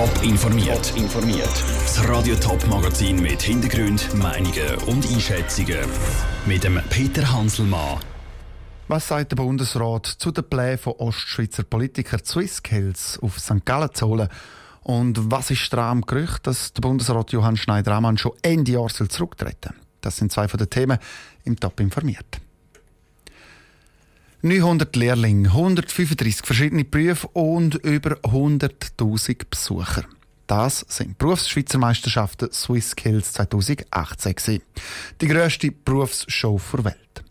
Top informiert. informiert. Das Radio Top Magazin mit Hintergrund, Meinungen und Einschätzungen mit dem Peter Hanselmann. Was sagt der Bundesrat zu den Plänen von Ostschweizer Politiker Swissskills auf St. Gallen zu holen? Und was ist dran am Gerücht, dass der Bundesrat Johann Schneider-Ammann schon Ende Jahr zurücktreten soll? Das sind zwei von den Themen im Top informiert. 900 Lehrlinge, 135 verschiedene Berufe und über 100.000 Besucher. Das sind Berufsschweizer Meisterschaften Swiss Skills 2018 Die grösste Berufsshow der Welt.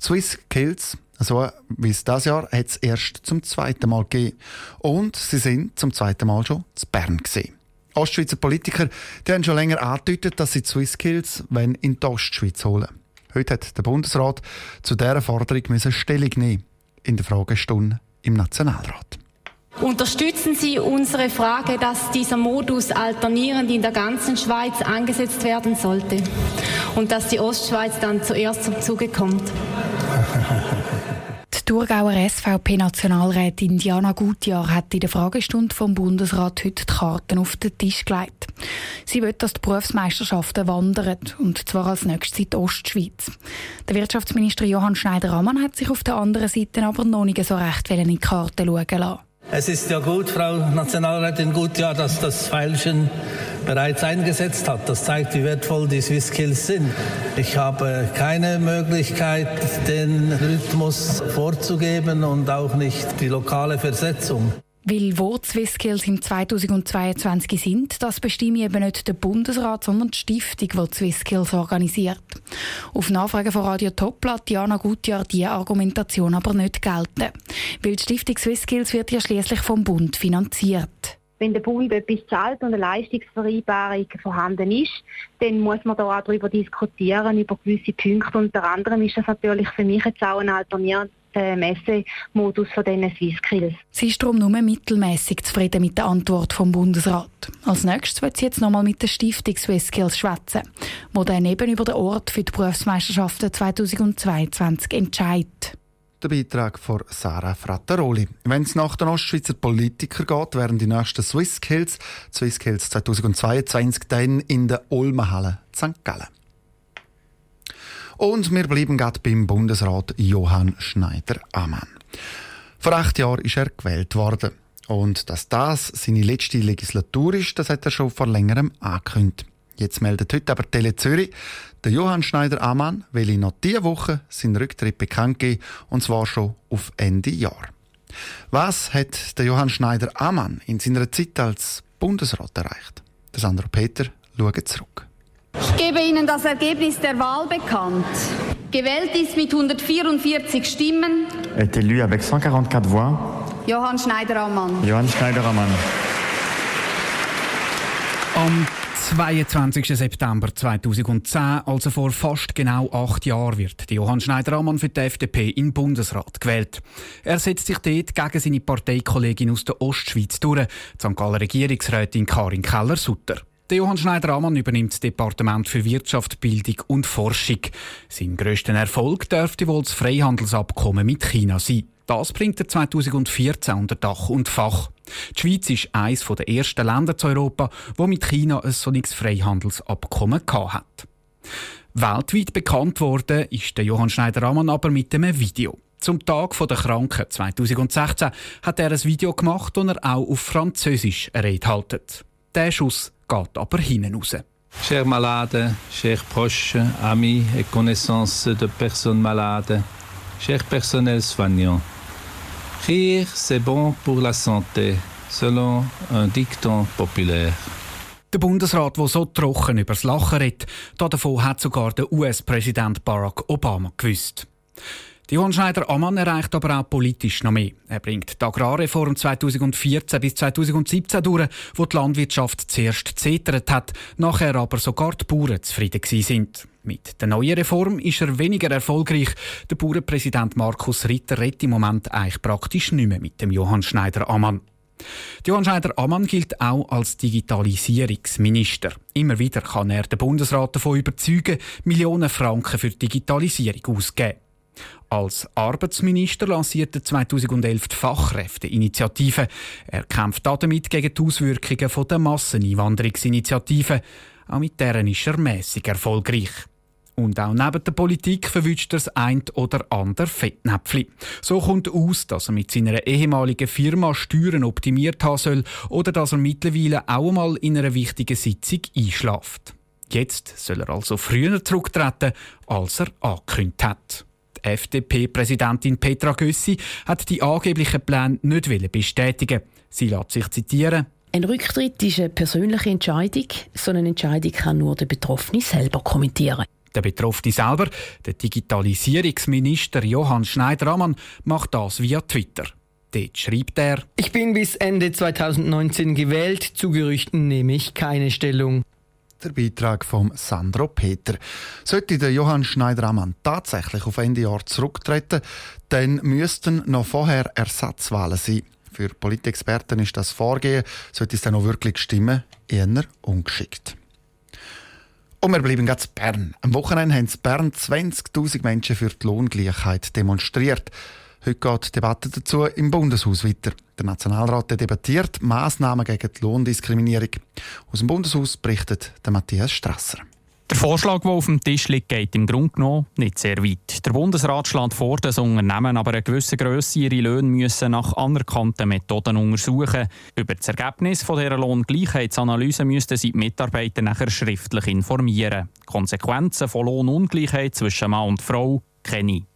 Swiss Skills, so wie es das Jahr, hat es erst zum zweiten Mal gegeben. Und sie sind zum zweiten Mal schon zu Bern gesehen. Ostschweizer Politiker die haben schon länger angedeutet, dass sie Swiss Skills in die Ostschweiz holen Heute hat der Bundesrat zu dieser Forderung Stellung nehmen in der Fragestunde im Nationalrat. Unterstützen Sie unsere Frage, dass dieser Modus alternierend in der ganzen Schweiz angesetzt werden sollte und dass die Ostschweiz dann zuerst zum Zuge kommt? Thurgauer SVP-Nationalrätin Diana Gutjahr hat in der Fragestunde vom Bundesrat heute die Karten auf den Tisch gelegt. Sie will, dass die Berufsmeisterschaften wandern, und zwar als nächstes in die Ostschweiz. Der Wirtschaftsminister Johann Schneider-Ammann hat sich auf der anderen Seite aber noch nicht so recht in die Karte schauen lassen. Es ist ja gut, Frau Nationalrätin Gutjahr, dass das Pfeilchen bereits eingesetzt hat. Das zeigt, wie wertvoll die Swiss Skills sind. Ich habe keine Möglichkeit, den Rhythmus vorzugeben und auch nicht die lokale Versetzung. Weil wo die Skills im 2022 sind, das bestimme eben nicht der Bundesrat, sondern die Stiftung, die die Swissskills organisiert. Auf Nachfrage von Radio Top lässt Diana Gutjahr diese Argumentation aber nicht gelten. Weil die Stiftung Swissskills wird ja schließlich vom Bund finanziert wenn der Bund etwas zahlt und eine Leistungsvereinbarung vorhanden ist, dann muss man da auch darüber diskutieren, über gewisse Punkte. Unter anderem ist das natürlich für mich jetzt auch ein alternierender Messemodus von diesen Swisskills. Sie ist darum nur mittelmäßig zufrieden mit der Antwort vom Bundesrat. Als nächstes wird sie jetzt nochmal mit der Stiftung Swisskills schwätzen, die dann eben über den Ort für die Berufsmeisterschaften 2022 entscheidet. Der Beitrag von Sarah Frattaroli. Wenn es nach den Ostschweizer Politikern geht, werden die nächsten Swiss Kills, Swiss Kills 2022, dann in der Ulmenhalle St. Gallen. Und wir bleiben gerade beim Bundesrat Johann Schneider-Ammann. Vor acht Jahren ist er gewählt worden. Und dass das seine letzte Legislatur ist, das hat er schon vor längerem angekündigt. Jetzt meldet heute aber Tele Zürich, der Johann Schneider-Ammann will noch diese Woche seinen Rücktritt bekannt geben, und zwar schon auf Ende Jahr. Was hat der Johann Schneider-Ammann in seiner Zeit als Bundesrat erreicht? Der Sandro Peter schaut zurück. Ich gebe Ihnen das Ergebnis der Wahl bekannt. Gewählt ist mit 144 Stimmen. Est élu avec 144 voix. Johann Schneider-Ammann. Johann Schneider-Ammann. Am 22. September 2010, also vor fast genau acht Jahren, wird Johann Schneider-Ammann für die FDP in den Bundesrat gewählt. Er setzt sich dort gegen seine Parteikollegin aus der Ostschweiz durch, die St. Galler Regierungsrätin Karin Keller-Sutter. Johann Schneider-Ammann übernimmt das Departement für Wirtschaft, Bildung und Forschung. Sein grösster Erfolg dürfte wohl das Freihandelsabkommen mit China sein. Das bringt er 2014 unter Dach und Fach. Die Schweiz ist eines der ersten Länder zu Europa, wo mit China ein solches Freihandelsabkommen hat. Weltweit bekannt wurde ist der Johann Schneider-Ammann aber mit einem Video. Zum Tag der Kranken 2016 hat er ein Video gemacht, das er auch auf Französisch Rede haltet. Der Schuss geht aber hinten raus. Chers malades, chers proches, amis et connaissances de personnes malades, chers personnels soignants, Rire, c'est bon pour la santé, selon un dicton populaire. Der Bundesrat, der so trocken übers Lachen redet, davon hat sogar der US-Präsident Barack Obama gewusst. Die Johann Schneider-Ammann erreicht aber auch politisch noch mehr. Er bringt die Agrarreform 2014 bis 2017 durch, wo die Landwirtschaft zuerst zetert hat, nachher aber sogar die Bauern zufrieden sind. Mit der neuen Reform ist er weniger erfolgreich. Der Bauernpräsident Markus Ritter redet im Moment eigentlich praktisch nicht mehr mit dem Johann Schneider-Ammann. Johann Schneider-Ammann gilt auch als Digitalisierungsminister. Immer wieder kann er den Bundesrat davon überzeugen, Millionen Franken für Digitalisierung auszugeben. Als Arbeitsminister lancierte 2011 die Fachkräfteinitiative. Er kämpft damit gegen die Auswirkungen der Masseneinwanderungsinitiative. Auch mit deren ist er mäßig erfolgreich. Und auch neben der Politik verwünscht er das ein oder andere Fettnäpfchen. So kommt aus, dass er mit seiner ehemaligen Firma Steuern optimiert haben soll oder dass er mittlerweile auch einmal in einer wichtigen Sitzung einschläft. Jetzt soll er also früher zurücktreten, als er angekündigt hat. Die FDP-Präsidentin Petra Gössi hat die angeblichen Pläne nicht bestätigen. Sie lässt sich zitieren. Ein Rücktritt ist eine persönliche Entscheidung. So eine Entscheidung kann nur der Betroffene selber kommentieren. Der Betroffene selber, der Digitalisierungsminister Johann Schneider-Ammann, macht das via Twitter. Dort schreibt er: Ich bin bis Ende 2019 gewählt. Zu Gerüchten nehme ich keine Stellung der Beitrag von Sandro Peter. Sollte der Johann Schneider-Ammann tatsächlich auf Ende Jahr zurücktreten, dann müssten noch vorher Ersatzwahlen sein. Für Politexperten ist das Vorgehen, sollte es dann auch wirklich stimmen, eher ungeschickt. Und wir bleiben ganz Bern. Am Wochenende haben in Bern 20.000 Menschen für die Lohngleichheit demonstriert. Heute geht die Debatte dazu im Bundeshaus weiter. Der Nationalrat debattiert Maßnahmen gegen die Lohndiskriminierung. Aus dem Bundeshaus berichtet der Matthias Strasser. Der Vorschlag, der auf dem Tisch liegt, geht im Grunde genommen nicht sehr weit. Der Bundesrat schlägt vor, dass Unternehmen aber eine gewisse Grösse ihre Löhne müssen nach anerkannten Methoden untersuchen Über das Ergebnis dieser Lohngleichheitsanalyse müssten sie die Mitarbeiter nachher schriftlich informieren. Konsequenzen von Lohnungleichheit zwischen Mann und Frau kenne ich.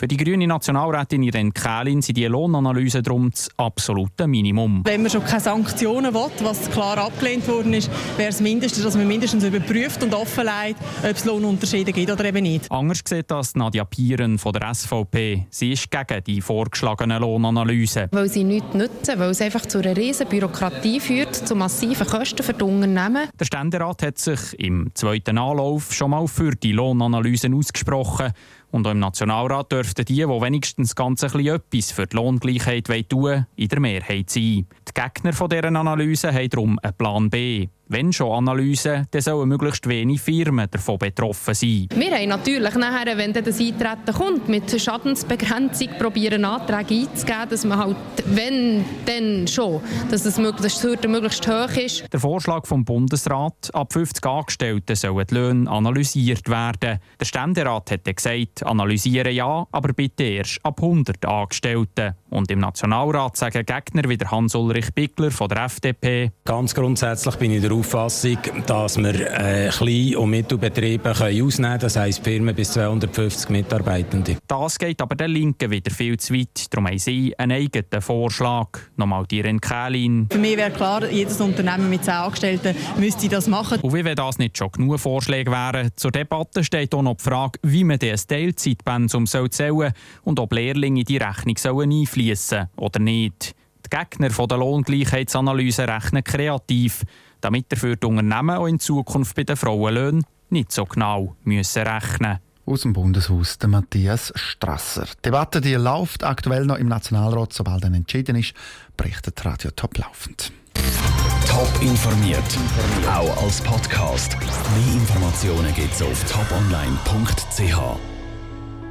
Für die grüne Nationalrätin Irene Kählin sind die Lohnanalysen darum das absolute Minimum. Wenn man schon keine Sanktionen will, was klar abgelehnt worden ist, wäre es mindestens, dass man mindestens überprüft und offenlegt, ob es Lohnunterschiede gibt oder eben nicht. Anders sieht das Nadja Pieren von der SVP. Sie ist gegen die vorgeschlagenen Lohnanalysen. Weil sie nichts nützen, weil es einfach zu einer riesen Bürokratie führt, zu massiven Kosten für die Unternehmen. Der Ständerat hat sich im zweiten Anlauf schon mal für die Lohnanalysen ausgesprochen. Und auch im Nationalrat dürften die, die wenigstens ganz ein bisschen etwas für die Lohngleichheit tun wollen, in der Mehrheit sein. Die Gegner dieser Analyse haben darum einen Plan B. Wenn schon Analysen, dann sollen möglichst wenig Firmen davon betroffen sein. Wir haben natürlich nachher, wenn das Eintreten kommt, mit Schadensbegrenzung probieren Anträge einzugeben, dass man halt, wenn, dann schon, dass das, dass die möglichst hoch ist. Der Vorschlag vom Bundesrat, ab 50 Angestellten sollen die Löhne analysiert werden. Der Ständerat hat gesagt, analysieren ja, aber bitte erst ab 100 Angestellten. Und im Nationalrat sagen Gegner wie Hans-Ulrich Bickler von der FDP. Ganz grundsätzlich bin ich der Auffassung, dass wir äh, Klein- und Mittelbetriebe können ausnehmen können, das heisst Firmen bis 250 Mitarbeitende. Das geht aber der Linken wieder viel zu weit. Darum haben sie einen eigenen Vorschlag. Nochmal die Kählin. Für mich wäre klar, jedes Unternehmen mit 10 Angestellten müsste das machen. Und wie wenn das nicht schon genug Vorschläge wären, zur Debatte steht auch noch die Frage, wie man das Teilzeitpensum zählen soll und ob Lehrlinge in die Rechnung einfließen sollen oder nicht. Die Gegner der Lohngleichheitsanalyse rechnen kreativ damit dafür die Unternehmen auch in Zukunft bei den Frauenlöhnen nicht so genau müssen rechnen aus dem Bundeshaus der Matthias Strasser. Die Debatte die läuft aktuell noch im Nationalrat. Sobald dann entschieden ist, berichtet Radio Top laufend. Top informiert, auch als Podcast. Mehr Informationen gibt es auf toponline.ch.